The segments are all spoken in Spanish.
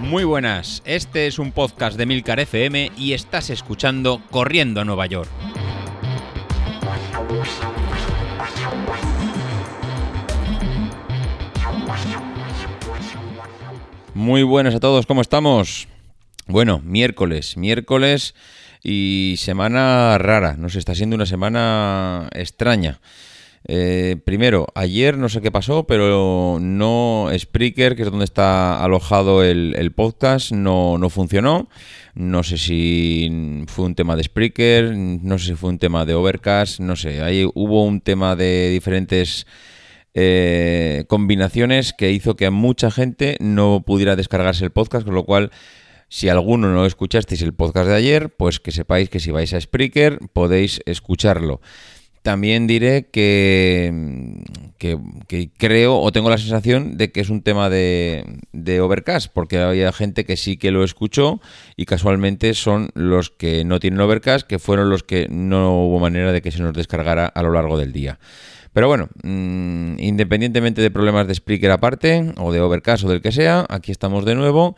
Muy buenas, este es un podcast de Milcar FM y estás escuchando Corriendo a Nueva York. Muy buenas a todos, ¿cómo estamos? Bueno, miércoles, miércoles y semana rara, nos está siendo una semana extraña. Eh, primero, ayer no sé qué pasó, pero no Spreaker, que es donde está alojado el, podcast, no, no, funcionó. No sé si fue un tema de Spreaker, no sé si fue un tema de Overcast, no sé. Ahí hubo un tema de diferentes eh, combinaciones que hizo que mucha gente no pudiera descargarse el podcast, con lo cual si alguno no escuchasteis el podcast de ayer, pues que sepáis que si vais a Spreaker podéis escucharlo. También diré que, que, creo o tengo la sensación de que es un tema de, de, Overcast, porque había gente que sí que lo escuchó y casualmente son los que no tienen Overcast, que fueron los que no hubo manera de que se nos descargara a lo largo del día. Pero bueno, mm, independientemente de problemas de Spreaker aparte, o de Overcast o del que sea, aquí estamos de nuevo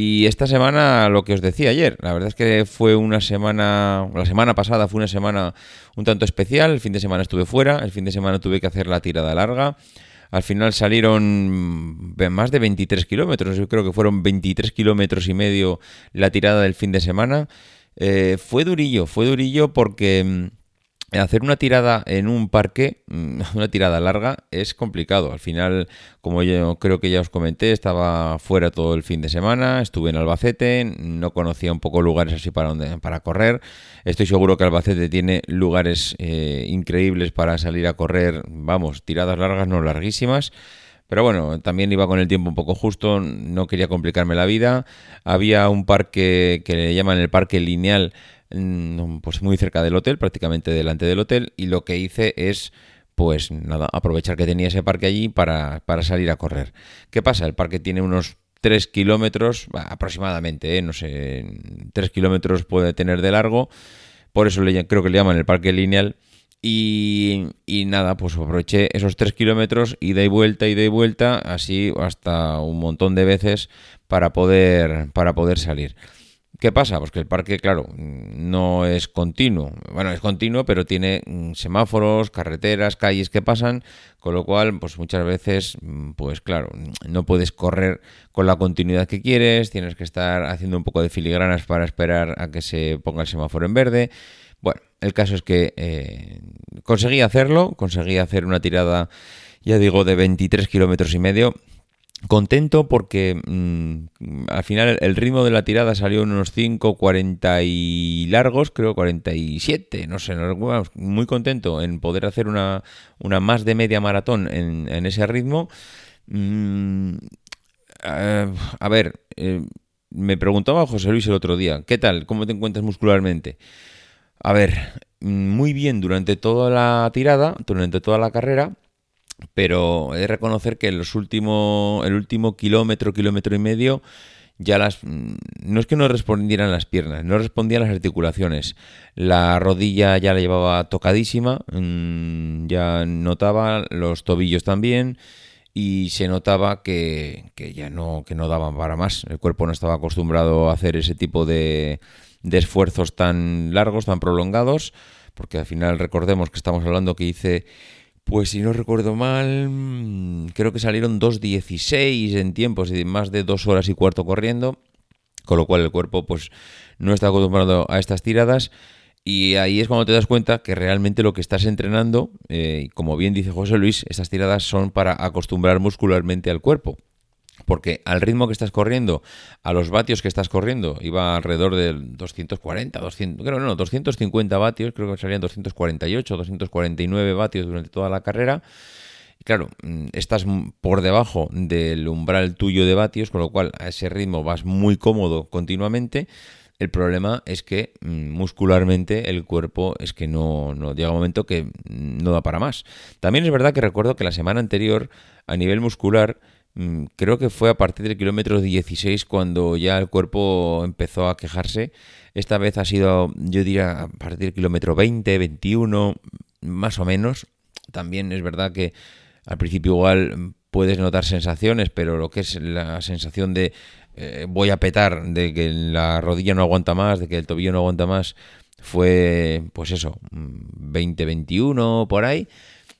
y esta semana, lo que os decía ayer, la verdad es que fue una semana, la semana pasada fue una semana un tanto especial, el fin de semana estuve fuera, el fin de semana tuve que hacer la tirada larga, al final salieron más de 23 kilómetros, yo creo que fueron 23 kilómetros y medio la tirada del fin de semana. Eh, fue durillo, fue durillo porque mm, Hacer una tirada en un parque, mm, una tirada larga, es complicado. Al final, como yo creo que ya os comenté, estaba fuera todo el fin de semana, estuve en Albacete, no conocía un poco lugares así para, donde, para correr. Estoy seguro que Albacete tiene lugares eh, increíbles para salir a correr, vamos, tiradas largas, no larguísimas. Pero bueno, también iba con el tiempo un poco justo, no quería complicarme la vida. Había un parque que le llaman el Parque Lineal pues muy cerca del hotel, prácticamente delante del hotel, y lo que hice es pues nada, aprovechar que tenía ese parque allí para, salir a correr. ¿Qué pasa? El parque tiene unos 3 kilómetros aproximadamente, ¿eh? no sé, 3 kilómetros puede tener de largo, por eso le, creo que le llaman el parque lineal. Y, y nada, pues aproveché esos 3 kilómetros, ida y vuelta, ida y vuelta, así hasta un montón de veces para poder, para poder salir. ¿Qué pasa? Pues que el parque, claro, no es continuo. Bueno, es continuo, pero tiene mm, semáforos, carreteras, calles que pasan, con lo cual, pues muchas veces, mm, pues claro, no puedes correr con la continuidad que quieres, tienes que estar haciendo un poco de filigranas para esperar a que se ponga el semáforo en verde. Bueno, el caso es que eh, conseguí hacerlo, conseguí hacer una tirada, ya digo, de 23 kilómetros y medio Contento porque mm, al final el ritmo de la tirada salió en unos 5, 40 y largos, creo 47, no sé, muy contento en poder hacer una, una más de media maratón en, ese ritmo. Mm, a ver, eh, me preguntaba José Luis el otro día, ¿qué tal? ¿Cómo te encuentras muscularmente? A ver, muy bien durante toda la tirada, durante toda la carrera pero he de reconocer que los últimos, el último kilómetro, kilómetro y medio, ya las mm, no es que no respondieran las piernas, no respondían las articulaciones. La rodilla ya la llevaba tocadísima, mm, ya notaba los tobillos también y se notaba que, ya no, que no daban para más. El cuerpo no estaba acostumbrado a hacer ese tipo de, de esfuerzos tan largos, tan prolongados, porque al final recordemos que estamos hablando que hice pues si no recuerdo mal, mm, creo que salieron 2.16 en tiempos y más de dos horas y cuarto corriendo, con lo cual el cuerpo pues no está acostumbrado a estas tiradas y ahí es cuando te das cuenta que realmente lo que estás entrenando, eh, como bien dice José Luis, estas tiradas son para acostumbrar muscularmente al cuerpo porque al ritmo que estás corriendo, a los vatios que estás corriendo, iba alrededor de 240, 200, creo no, 250 vatios, creo que salían 248, 249 vatios durante toda la carrera. Y claro, mm, estás por debajo del umbral tuyo de vatios, con lo cual a ese ritmo vas muy cómodo continuamente. El problema es que mm, muscularmente el cuerpo es que no, no llega un momento que no da para más. También es verdad que recuerdo que la semana anterior, a nivel muscular, Mm, creo que fue a partir del kilómetro 16 cuando ya el cuerpo empezó a quejarse. Esta vez ha sido, yo diría, a partir del kilómetro 20, 21, más o menos. También es verdad que al principio igual puedes notar sensaciones, pero lo que es la sensación de eh, voy a petar, de que la rodilla no aguanta más, de que el tobillo no aguanta más, fue, pues eso, 20-21 por ahí.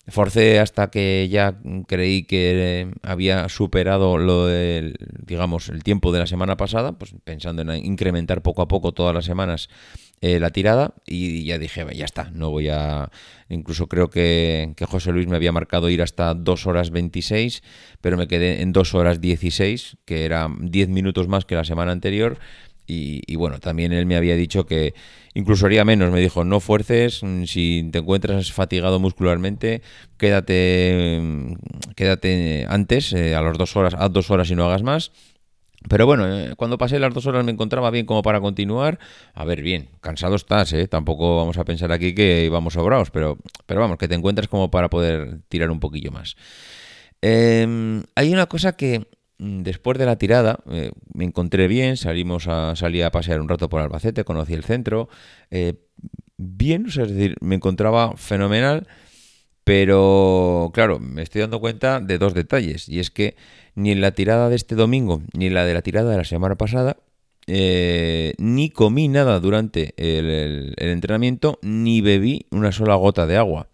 Forcé hasta que ya creí que había superado lo del, digamos, el tiempo de la semana pasada, pues pensando en incrementar poco a poco todas las semanas eh, la tirada y ya dije, ya está, no voy a... Incluso creo que, que, José Luis me había marcado ir hasta 2 horas 26, pero me quedé en 2 horas 16, que era 10 minutos más que la semana anterior y, bueno, también él me había dicho que incluso haría menos. Me dijo, no fuerces, mm, si te encuentras fatigado muscularmente, quédate, mm, quédate antes, eh, a las dos horas, a dos horas y no hagas más. Pero bueno, eh, cuando pasé las dos horas me encontraba bien como para continuar. A ver, bien, cansado estás, ¿eh? Tampoco vamos a pensar aquí que íbamos sobrados, pero, pero vamos, que te encuentras como para poder tirar un poquillo más. Em, hay una cosa que después de la tirada eh, me encontré bien, salimos a, salí a pasear un rato por Albacete, conocí el centro, eh, bien, es decir, me encontraba fenomenal, pero claro, me estoy dando cuenta de dos detalles, y es que ni en la tirada de este domingo, ni en la de la tirada de la semana pasada, eh, ni comí nada durante el entrenamiento, ni bebí una sola gota de agua.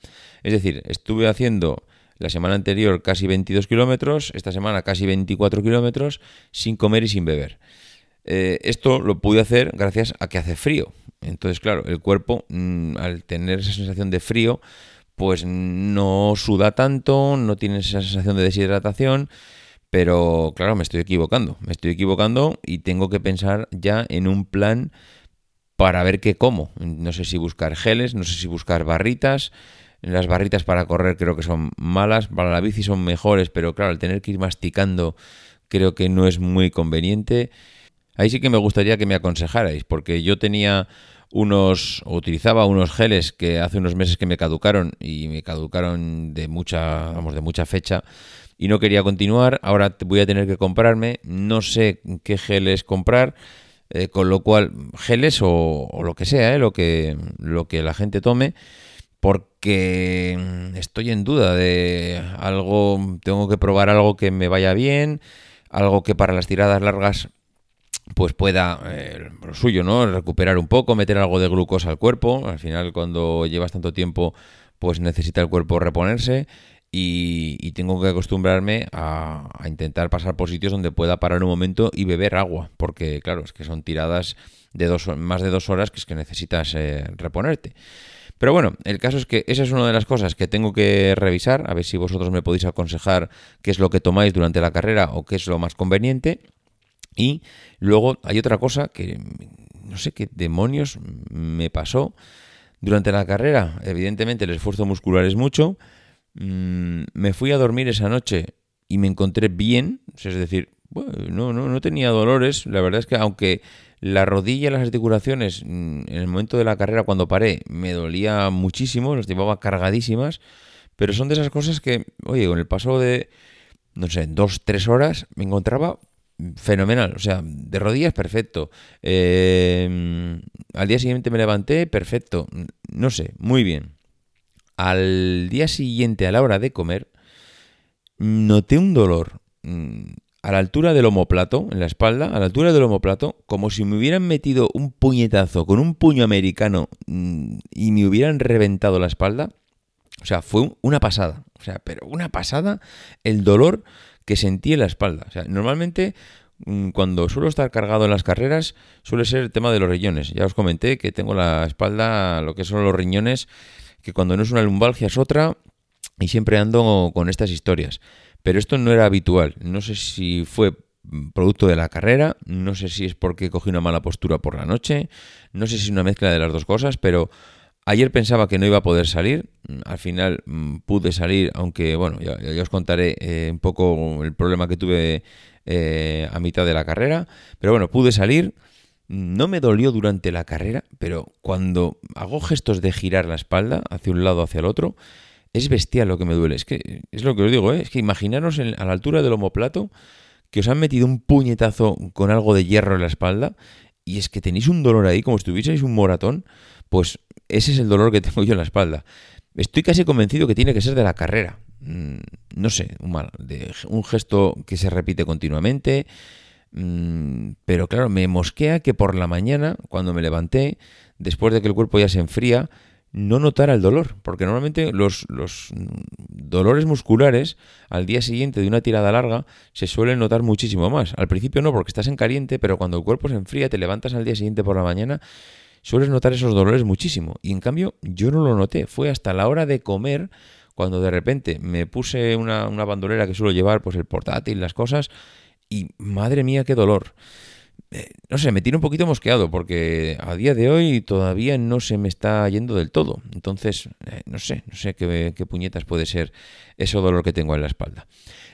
Es decir, estuve haciendo la semana anterior casi 22 kilómetros, esta semana casi 24 kilómetros, sin comer y sin beber. Eh, esto lo pude hacer gracias a que hace frío. Entonces, claro, el cuerpo, mm, al tener esa sensación de frío, pues no suda tanto, no tiene esa sensación de deshidratación, pero claro, me estoy equivocando, me estoy equivocando y tengo que pensar ya en un plan para ver qué como. No sé si buscar geles, no sé si buscar barritas, las barritas para correr creo que son malas, para la bici son mejores, pero claro, al tener que ir masticando creo que no es muy conveniente. Ahí sí que me gustaría que me aconsejarais, porque yo tenía unos, o utilizaba unos geles que hace unos meses que me caducaron y me caducaron de mucha, vamos, de mucha fecha y no quería continuar. Ahora voy a tener que comprarme, no sé qué geles comprar. Eh, con lo cual, geles o, lo que sea, eh, lo, que, lo que la gente tome, porque mm, estoy en duda de algo, tengo que probar algo que me vaya bien, algo que para las tiradas largas pues pueda, eh, lo suyo, ¿no? Recuperar un poco, meter algo de glucosa al cuerpo. Al final, cuando llevas tanto tiempo, pues necesita el cuerpo reponerse. Y, tengo que acostumbrarme a, intentar pasar por sitios donde pueda parar un momento y beber agua. Porque, claro, es que son tiradas de dos, más de dos horas que es que necesitas eh, reponerte. Pero bueno, el caso es que esa es una de las cosas que tengo que revisar, a ver si vosotros me podéis aconsejar qué es lo que tomáis durante la carrera o qué es lo más conveniente. Y luego hay otra cosa que no sé qué demonios me pasó durante la carrera. Evidentemente el esfuerzo muscular es mucho. Mm, me fui a dormir esa noche y me encontré bien, es decir, no, no, no tenía dolores. La verdad es que aunque la rodilla y las articulaciones mm, en el momento de la carrera cuando paré me dolía muchísimo, las llevaba cargadísimas, pero son de esas cosas que, oye, con el paso de, no sé, dos, tres horas me encontraba fenomenal, o sea, de rodillas perfecto. Eh, al día siguiente me levanté, perfecto, no sé, muy bien. Al día siguiente, a la hora de comer, noté un dolor mm, a la altura del homoplato, en la espalda, a la altura del homoplato, como si me hubieran metido un puñetazo con un puño americano mm, y me hubieran reventado la espalda. O sea, fue una pasada. O sea, pero una pasada el dolor que sentí en la espalda. O sea, normalmente mm, cuando suelo estar cargado en las carreras suele ser el tema de los riñones. Ya os comenté que tengo la espalda, lo que son los riñones, que cuando no es una lumbalgia es otra y siempre ando con estas historias. Pero esto no era habitual. No sé si fue producto de la carrera, no sé si es porque cogí una mala postura por la noche, no sé si es una mezcla de las dos cosas, pero ayer pensaba que no iba a poder salir, al final mm, pude salir, aunque bueno, ya, os contaré eh, un poco el problema que tuve eh, a mitad de la carrera, pero bueno, pude salir. No me dolió durante la carrera, pero cuando hago gestos de girar la espalda hacia un lado hacia el otro, es bestial lo que me duele. Es que es lo que os digo, ¿eh? es que imaginaros a la altura del homoplato que os han metido un puñetazo con algo de hierro en la espalda y es que tenéis un dolor ahí como si tuvieseis un moratón, pues ese es el dolor que tengo yo en la espalda. Estoy casi convencido que tiene que ser de la carrera. mm, no sé, un un gesto que se repite continuamente, pero claro, me mosquea que por la mañana, cuando me levanté, después de que el cuerpo ya se enfría, no notara el dolor, porque normalmente los, los, dolores musculares al día siguiente de una tirada larga se suelen notar muchísimo más. Al principio no, porque estás en caliente, pero cuando el cuerpo se enfría, te levantas al día siguiente por la mañana, sueles notar esos dolores muchísimo. Y en cambio yo no lo noté, fue hasta la hora de comer cuando de repente me puse una bandolera que suelo llevar, pues el portátil, las cosas, y madre mía, qué dolor. Eh, no sé, me tiene un poquito mosqueado porque a día de hoy todavía no se me está yendo del todo. Entonces, eh, no sé, no sé qué, puñetas puede ser ese dolor que tengo en la espalda.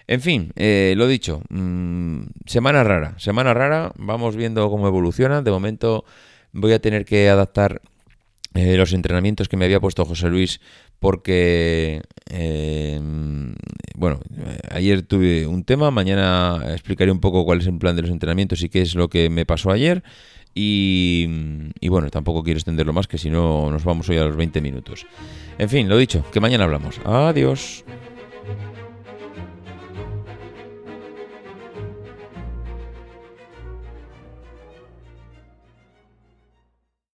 En fin, eh, lo dicho, mm, semana rara, semana rara, vamos viendo cómo evoluciona. De momento voy a tener que adaptar los entrenamientos que me había puesto José Luis porque, bueno, ayer tuve un tema, mañana explicaré un poco cuál es el plan de los entrenamientos y qué es lo que me pasó ayer. Y, y bueno, tampoco quiero extenderlo más, que si no nos vamos hoy a los 20 minutos. En fin, lo dicho, que mañana hablamos. Adiós.